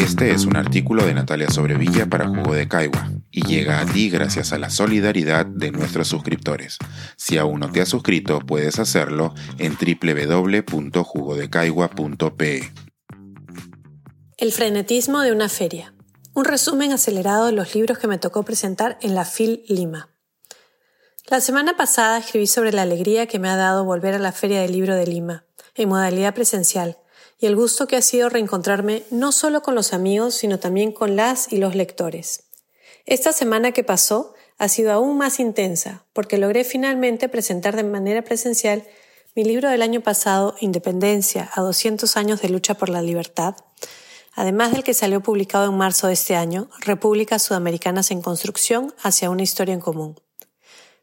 Este es un artículo de Natalia Sobrevilla para Jugo de Caigua y llega a ti gracias a la solidaridad de nuestros suscriptores. Si aún no te has suscrito, puedes hacerlo en www.jugodecaigua.pe. El frenetismo de una feria. Un resumen acelerado de los libros que me tocó presentar en la FIL Lima. La semana pasada escribí sobre la alegría que me ha dado volver a la Feria del Libro de Lima, en modalidad presencial, y el gusto que ha sido reencontrarme no solo con los amigos, sino también con las y los lectores. Esta semana que pasó ha sido aún más intensa, porque logré finalmente presentar de manera presencial mi libro del año pasado, Independencia, a 200 años de lucha por la libertad, además del que salió publicado en marzo de este año, Repúblicas Sudamericanas en Construcción hacia una historia en común.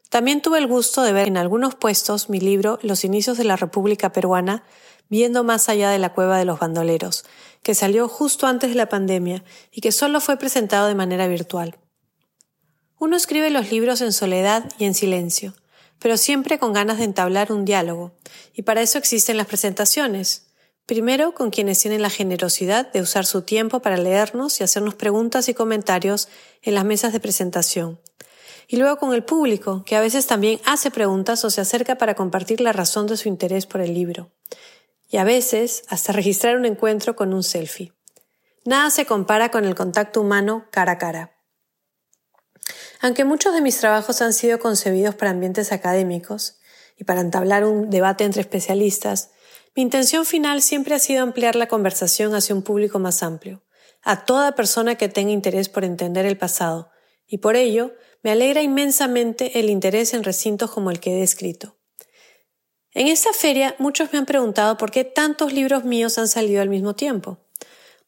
También tuve el gusto de ver en algunos puestos mi libro Los inicios de la República Peruana, viendo más allá de la cueva de los bandoleros, que salió justo antes de la pandemia y que solo fue presentado de manera virtual. Uno escribe los libros en soledad y en silencio, pero siempre con ganas de entablar un diálogo, y para eso existen las presentaciones. Primero con quienes tienen la generosidad de usar su tiempo para leernos y hacernos preguntas y comentarios en las mesas de presentación. Y luego con el público, que a veces también hace preguntas o se acerca para compartir la razón de su interés por el libro y a veces hasta registrar un encuentro con un selfie. Nada se compara con el contacto humano cara a cara. Aunque muchos de mis trabajos han sido concebidos para ambientes académicos y para entablar un debate entre especialistas, mi intención final siempre ha sido ampliar la conversación hacia un público más amplio, a toda persona que tenga interés por entender el pasado, y por ello me alegra inmensamente el interés en recintos como el que he descrito. En esta feria muchos me han preguntado por qué tantos libros míos han salido al mismo tiempo.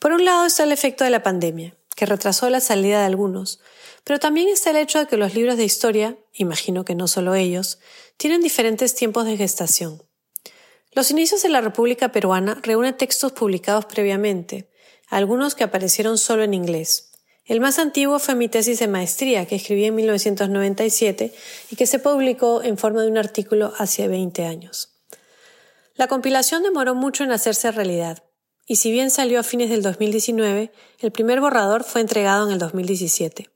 Por un lado está el efecto de la pandemia, que retrasó la salida de algunos, pero también está el hecho de que los libros de historia, imagino que no solo ellos, tienen diferentes tiempos de gestación. Los inicios de la República Peruana reúnen textos publicados previamente, algunos que aparecieron solo en inglés, el más antiguo fue mi tesis de maestría, que escribí en 1997 y que se publicó en forma de un artículo hace 20 años. La compilación demoró mucho en hacerse realidad, y si bien salió a fines del 2019, el primer borrador fue entregado en el 2017.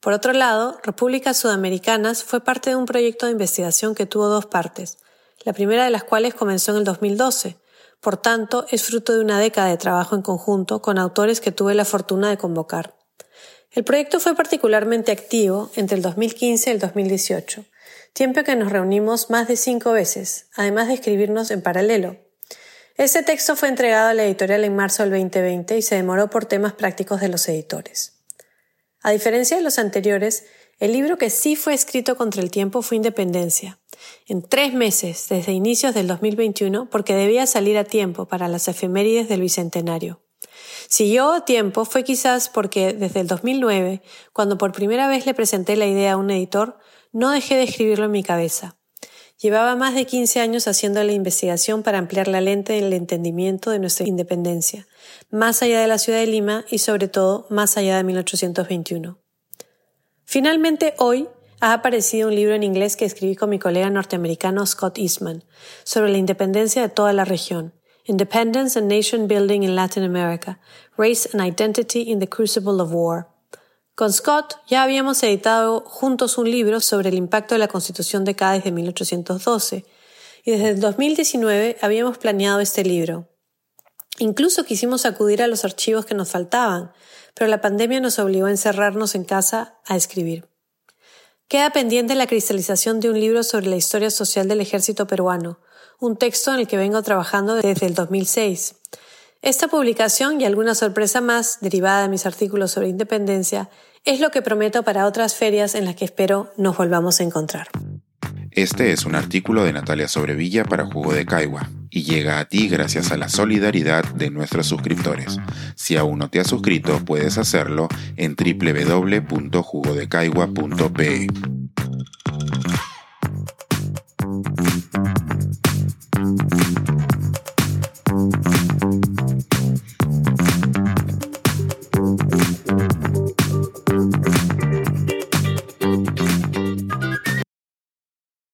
Por otro lado, Repúblicas Sudamericanas fue parte de un proyecto de investigación que tuvo dos partes, la primera de las cuales comenzó en el 2012, por tanto, es fruto de una década de trabajo en conjunto con autores que tuve la fortuna de convocar. El proyecto fue particularmente activo entre el 2015 y el 2018, tiempo que nos reunimos más de cinco veces, además de escribirnos en paralelo. Este texto fue entregado a la editorial en marzo del 2020 y se demoró por temas prácticos de los editores. A diferencia de los anteriores, el libro que sí fue escrito contra el tiempo fue Independencia, en tres meses desde inicios del 2021 porque debía salir a tiempo para las efemérides del Bicentenario. Si yo tiempo fue quizás porque desde el 2009, cuando por primera vez le presenté la idea a un editor, no dejé de escribirlo en mi cabeza. Llevaba más de 15 años haciendo la investigación para ampliar la lente del entendimiento de nuestra independencia, más allá de la ciudad de Lima y sobre todo más allá de 1821. Finalmente, hoy ha aparecido un libro en inglés que escribí con mi colega norteamericano Scott Eastman sobre la independencia de toda la región, Independence and Nation Building in Latin America, Race and Identity in the Crucible of War. Con Scott ya habíamos editado juntos un libro sobre el impacto de la Constitución de Cádiz de 1812, y desde el 2019 habíamos planeado este libro. Incluso quisimos acudir a los archivos que nos faltaban, pero la pandemia nos obligó a encerrarnos en casa a escribir. Queda pendiente la cristalización de un libro sobre la historia social del ejército peruano, un texto en el que vengo trabajando desde el 2006. Esta publicación y alguna sorpresa más derivada de mis artículos sobre independencia es lo que prometo para otras ferias en las que espero nos volvamos a encontrar. Este es un artículo de Natalia Sobrevilla para Jugo de Caigua y llega a ti gracias a la solidaridad de nuestros suscriptores. Si aún no te has suscrito, puedes hacerlo en www.jugodecaigua.pe.